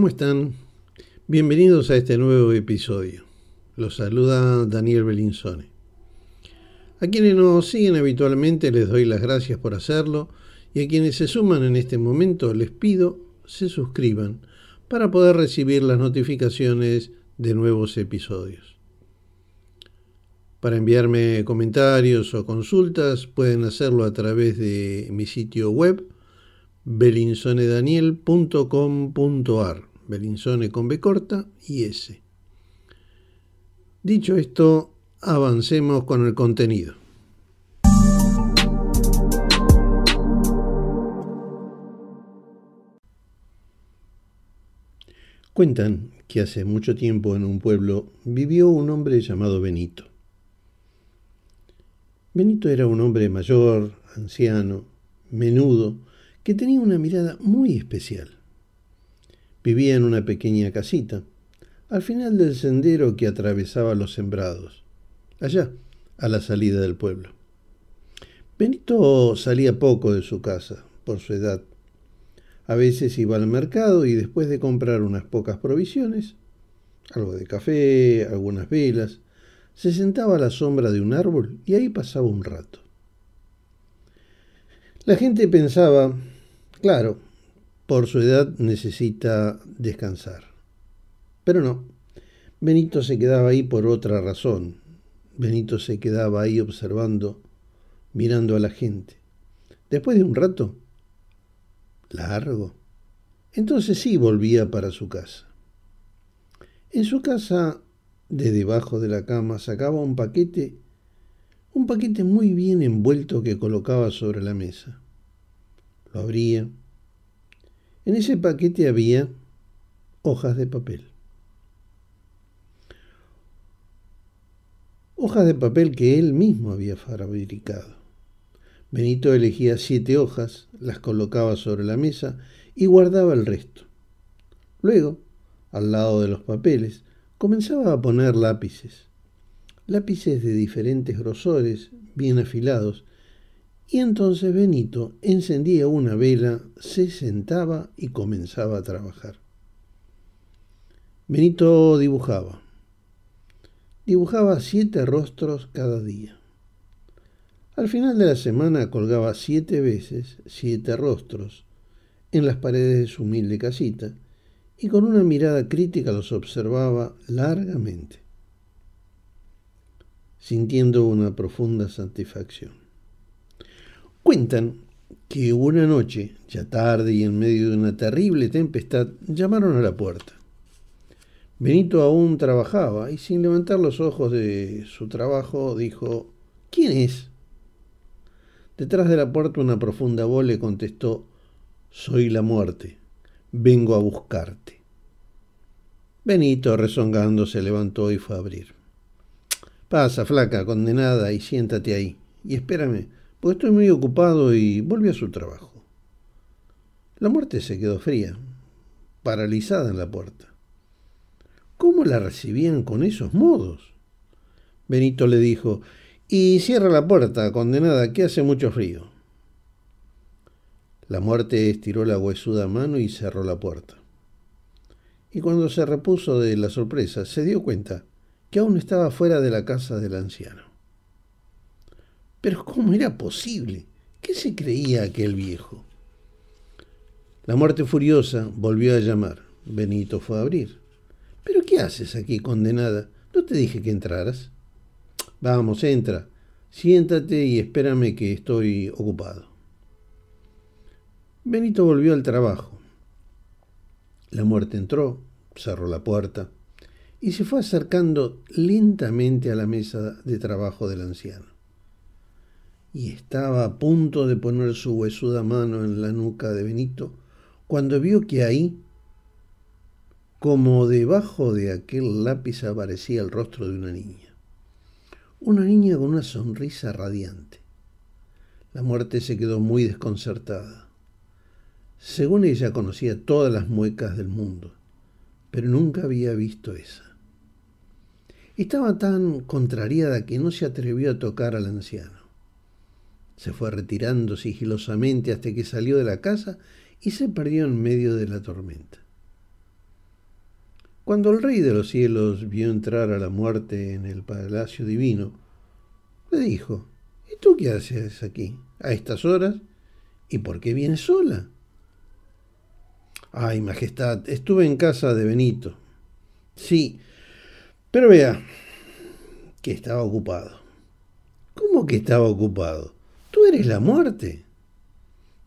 ¿cómo están? Bienvenidos a este nuevo episodio. Los saluda Daniel Belinsone. A quienes nos siguen habitualmente les doy las gracias por hacerlo y a quienes se suman en este momento les pido se suscriban para poder recibir las notificaciones de nuevos episodios. Para enviarme comentarios o consultas pueden hacerlo a través de mi sitio web belinsonedaniel.com.ar Belinsone con B corta y S. Dicho esto, avancemos con el contenido. Cuentan que hace mucho tiempo en un pueblo vivió un hombre llamado Benito. Benito era un hombre mayor, anciano, menudo, que tenía una mirada muy especial. Vivía en una pequeña casita, al final del sendero que atravesaba los sembrados, allá, a la salida del pueblo. Benito salía poco de su casa, por su edad. A veces iba al mercado y después de comprar unas pocas provisiones, algo de café, algunas velas, se sentaba a la sombra de un árbol y ahí pasaba un rato. La gente pensaba, claro, por su edad necesita descansar. Pero no, Benito se quedaba ahí por otra razón. Benito se quedaba ahí observando, mirando a la gente. Después de un rato, largo, entonces sí volvía para su casa. En su casa, de debajo de la cama, sacaba un paquete, un paquete muy bien envuelto que colocaba sobre la mesa. Lo abría. En ese paquete había hojas de papel. Hojas de papel que él mismo había fabricado. Benito elegía siete hojas, las colocaba sobre la mesa y guardaba el resto. Luego, al lado de los papeles, comenzaba a poner lápices. Lápices de diferentes grosores, bien afilados, y entonces Benito encendía una vela, se sentaba y comenzaba a trabajar. Benito dibujaba. Dibujaba siete rostros cada día. Al final de la semana colgaba siete veces siete rostros en las paredes de su humilde casita y con una mirada crítica los observaba largamente, sintiendo una profunda satisfacción. Cuentan que una noche, ya tarde y en medio de una terrible tempestad, llamaron a la puerta. Benito aún trabajaba y sin levantar los ojos de su trabajo dijo, ¿quién es? Detrás de la puerta una profunda voz le contestó, soy la muerte, vengo a buscarte. Benito, rezongando, se levantó y fue a abrir. Pasa, flaca, condenada, y siéntate ahí. Y espérame, porque estoy muy ocupado y volvió a su trabajo. La muerte se quedó fría, paralizada en la puerta. ¿Cómo la recibían con esos modos? Benito le dijo, y cierra la puerta, condenada, que hace mucho frío. La muerte estiró la huesuda mano y cerró la puerta. Y cuando se repuso de la sorpresa, se dio cuenta que aún estaba fuera de la casa del anciano. Pero ¿cómo era posible? ¿Qué se creía aquel viejo? La muerte furiosa volvió a llamar. Benito fue a abrir. ¿Pero qué haces aquí, condenada? ¿No te dije que entraras? Vamos, entra. Siéntate y espérame que estoy ocupado. Benito volvió al trabajo. La muerte entró, cerró la puerta y se fue acercando lentamente a la mesa de trabajo del anciano. Y estaba a punto de poner su huesuda mano en la nuca de Benito cuando vio que ahí, como debajo de aquel lápiz, aparecía el rostro de una niña una niña con una sonrisa radiante. La muerte se quedó muy desconcertada. Según ella conocía todas las muecas del mundo, pero nunca había visto esa. Estaba tan contrariada que no se atrevió a tocar al anciano. Se fue retirando sigilosamente hasta que salió de la casa y se perdió en medio de la tormenta. Cuando el rey de los cielos vio entrar a la muerte en el palacio divino, le dijo, ¿y tú qué haces aquí a estas horas? ¿Y por qué vienes sola? Ay, Majestad, estuve en casa de Benito. Sí, pero vea que estaba ocupado. ¿Cómo que estaba ocupado? Eres la muerte.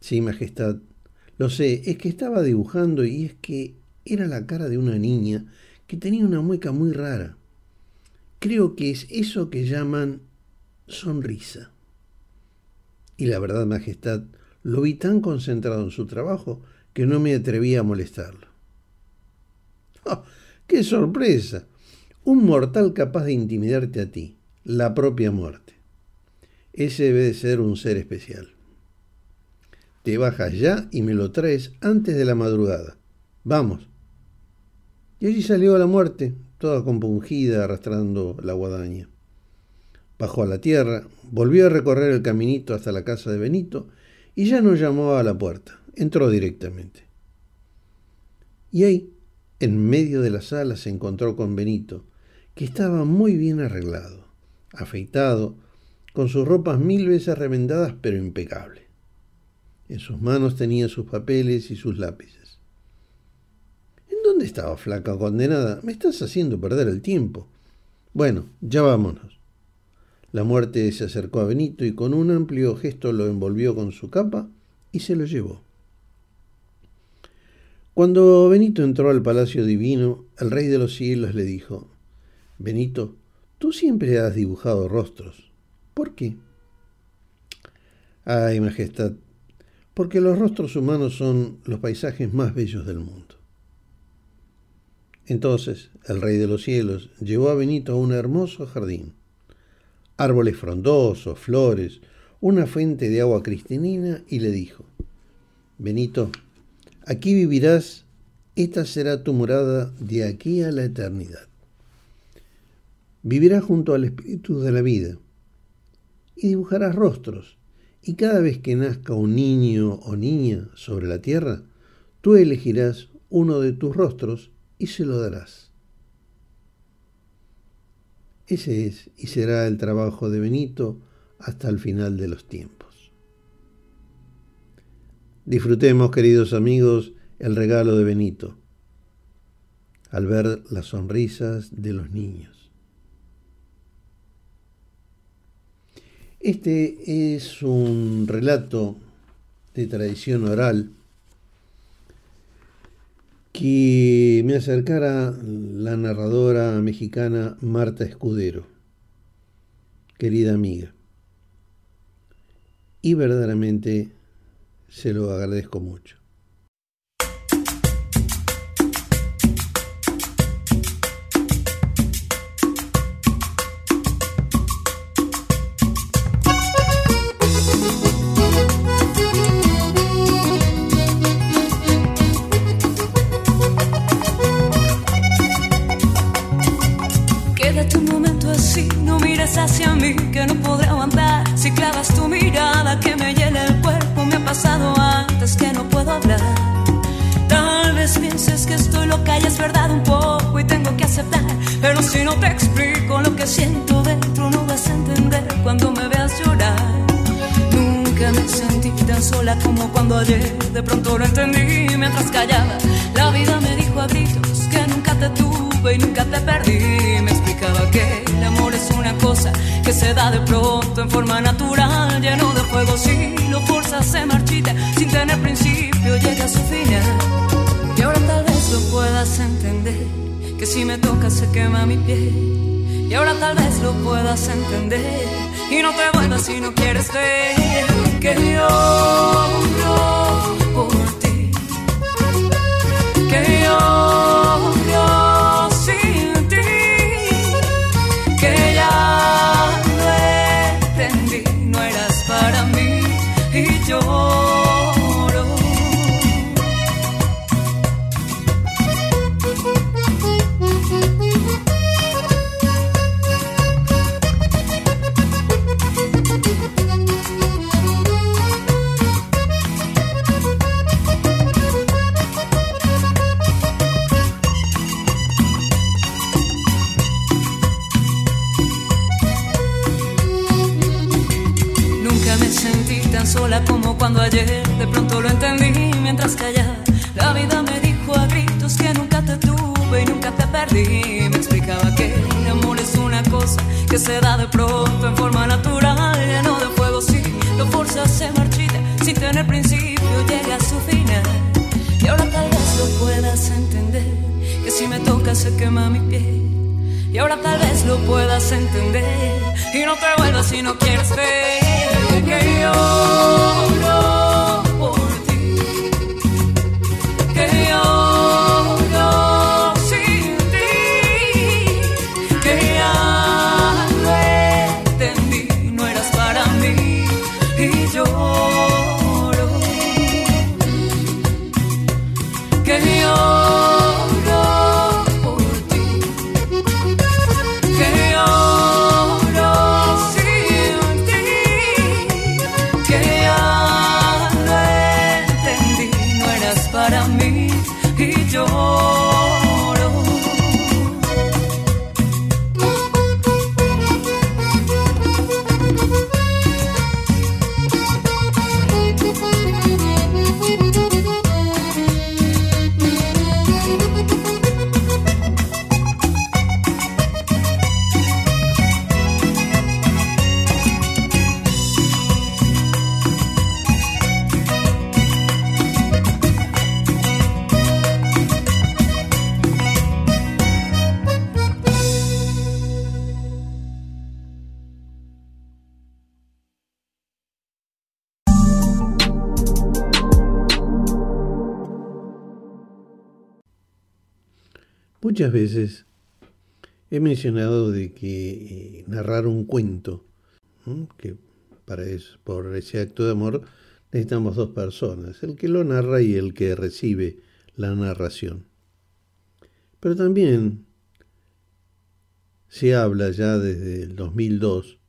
Sí, Majestad, lo sé, es que estaba dibujando y es que era la cara de una niña que tenía una mueca muy rara. Creo que es eso que llaman sonrisa. Y la verdad, Majestad, lo vi tan concentrado en su trabajo que no me atreví a molestarlo. ¡Oh, ¡Qué sorpresa! Un mortal capaz de intimidarte a ti, la propia muerte. Ese debe de ser un ser especial. Te bajas ya y me lo traes antes de la madrugada. Vamos. Y allí salió a la muerte, toda compungida, arrastrando la guadaña. Bajó a la tierra, volvió a recorrer el caminito hasta la casa de Benito y ya no llamó a la puerta, entró directamente. Y ahí, en medio de la sala, se encontró con Benito, que estaba muy bien arreglado, afeitado, con sus ropas mil veces remendadas pero impecable. En sus manos tenía sus papeles y sus lápices. ¿En dónde estaba, flaca condenada? Me estás haciendo perder el tiempo. Bueno, ya vámonos. La muerte se acercó a Benito y con un amplio gesto lo envolvió con su capa y se lo llevó. Cuando Benito entró al palacio divino, el rey de los cielos le dijo, Benito, tú siempre has dibujado rostros. ¿Por qué? Ay, Majestad, porque los rostros humanos son los paisajes más bellos del mundo. Entonces el rey de los cielos llevó a Benito a un hermoso jardín árboles frondosos, flores, una fuente de agua cristalina y le dijo, Benito, aquí vivirás, esta será tu morada de aquí a la eternidad. Vivirás junto al espíritu de la vida y dibujarás rostros, y cada vez que nazca un niño o niña sobre la tierra, tú elegirás uno de tus rostros y se lo darás. Ese es y será el trabajo de Benito hasta el final de los tiempos. Disfrutemos, queridos amigos, el regalo de Benito al ver las sonrisas de los niños. Este es un relato de tradición oral que me acercara la narradora mexicana Marta Escudero, querida amiga. Y verdaderamente se lo agradezco mucho. si no miras hacia mí que no podré aguantar. Si clavas tu mirada que me llena el cuerpo, me ha pasado antes que no puedo hablar. Tal vez pienses que estoy loca y es verdad un poco y tengo que aceptar. Pero si no te explico lo que siento dentro, no vas a entender cuando me veas llorar que me sentí tan sola como cuando ayer de pronto lo entendí mientras callaba. La vida me dijo a gritos que nunca te tuve y nunca te perdí. Me explicaba que el amor es una cosa que se da de pronto en forma natural, lleno de fuego. Si lo fuerzas, se marchita sin tener principio, llega a su final. Y ahora tal vez lo puedas entender, que si me tocas se quema mi piel. Y ahora tal vez lo puedas entender y no te vuelvas si no quieres ver que yo por ti, que yo mientras callaba. La vida me dijo a gritos que nunca te tuve y nunca te perdí. Me explicaba que el amor es una cosa que se da de pronto en forma natural, lleno de fuego. Si lo forzas, se marchita sin tener principio, llega a su final. Y ahora tal vez lo puedas entender, que si me tocas se quema mi piel. Y ahora tal vez lo puedas entender y no te vuelvas si no quieres ver que lloro Muchas veces he mencionado de que eh, narrar un cuento, que para eso, por ese acto de amor necesitamos dos personas, el que lo narra y el que recibe la narración. Pero también se habla ya desde el 2002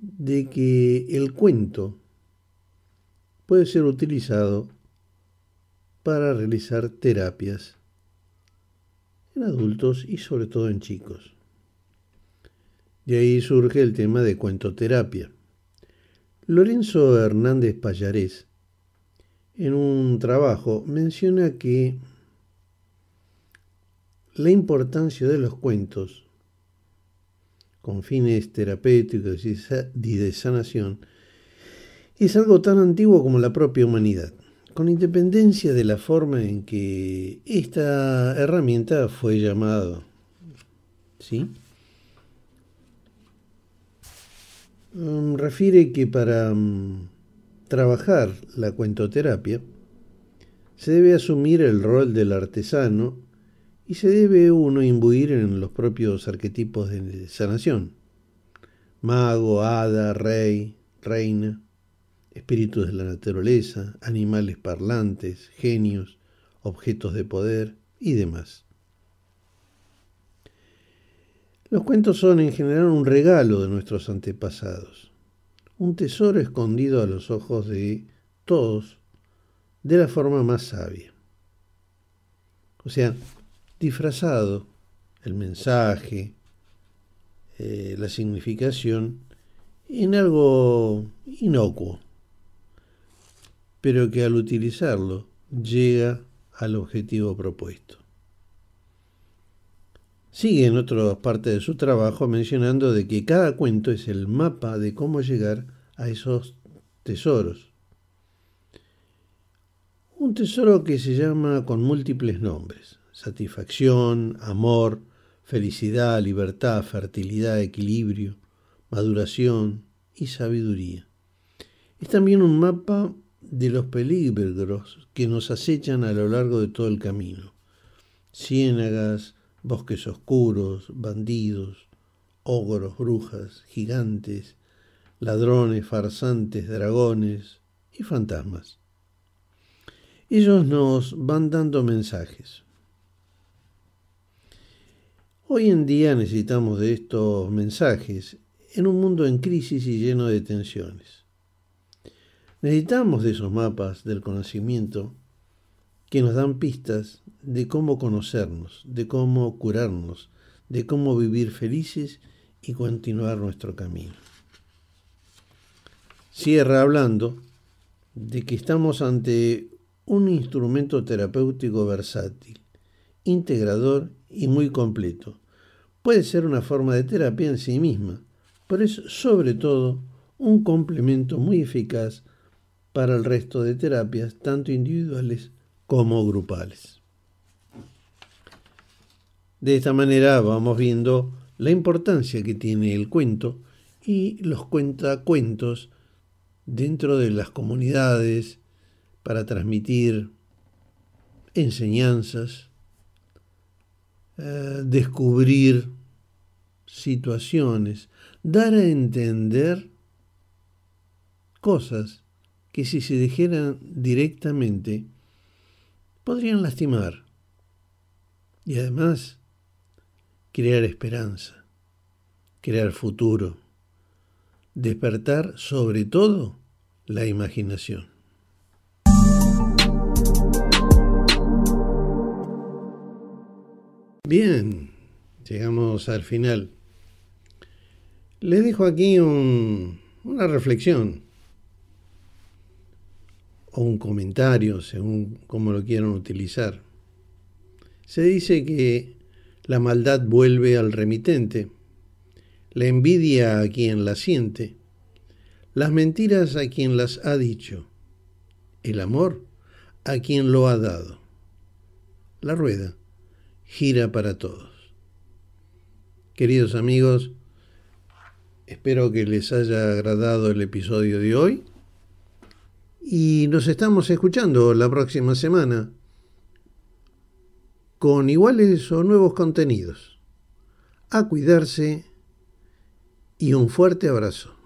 de que el cuento puede ser utilizado para realizar terapias en adultos y sobre todo en chicos. De ahí surge el tema de cuentoterapia. Lorenzo Hernández Payarés, en un trabajo, menciona que la importancia de los cuentos con fines terapéuticos y de sanación es algo tan antiguo como la propia humanidad con independencia de la forma en que esta herramienta fue llamada. ¿Sí? Um, refiere que para um, trabajar la cuentoterapia se debe asumir el rol del artesano y se debe uno imbuir en los propios arquetipos de sanación. Mago, hada, rey, reina espíritus de la naturaleza, animales parlantes, genios, objetos de poder y demás. Los cuentos son en general un regalo de nuestros antepasados, un tesoro escondido a los ojos de todos de la forma más sabia. O sea, disfrazado el mensaje, eh, la significación en algo inocuo pero que al utilizarlo llega al objetivo propuesto. Sigue en otra parte de su trabajo mencionando de que cada cuento es el mapa de cómo llegar a esos tesoros. Un tesoro que se llama con múltiples nombres, satisfacción, amor, felicidad, libertad, fertilidad, equilibrio, maduración y sabiduría. Es también un mapa de los peligros que nos acechan a lo largo de todo el camino. Ciénagas, bosques oscuros, bandidos, ogros, brujas, gigantes, ladrones, farsantes, dragones y fantasmas. Ellos nos van dando mensajes. Hoy en día necesitamos de estos mensajes en un mundo en crisis y lleno de tensiones. Necesitamos de esos mapas del conocimiento que nos dan pistas de cómo conocernos, de cómo curarnos, de cómo vivir felices y continuar nuestro camino. Cierra hablando de que estamos ante un instrumento terapéutico versátil, integrador y muy completo. Puede ser una forma de terapia en sí misma, pero es sobre todo un complemento muy eficaz para el resto de terapias, tanto individuales como grupales. De esta manera vamos viendo la importancia que tiene el cuento y los cuentacuentos dentro de las comunidades para transmitir enseñanzas, eh, descubrir situaciones, dar a entender cosas que si se dijeran directamente podrían lastimar y además crear esperanza, crear futuro, despertar sobre todo la imaginación. Bien, llegamos al final. Les dejo aquí una reflexión o un comentario, según cómo lo quieran utilizar. Se dice que la maldad vuelve al remitente, la envidia a quien la siente, las mentiras a quien las ha dicho, el amor a quien lo ha dado. La rueda gira para todos. Queridos amigos, espero que les haya agradado el episodio de hoy y nos estamos escuchando la próxima semana con iguales o nuevos contenidos. A cuidarse y un fuerte abrazo.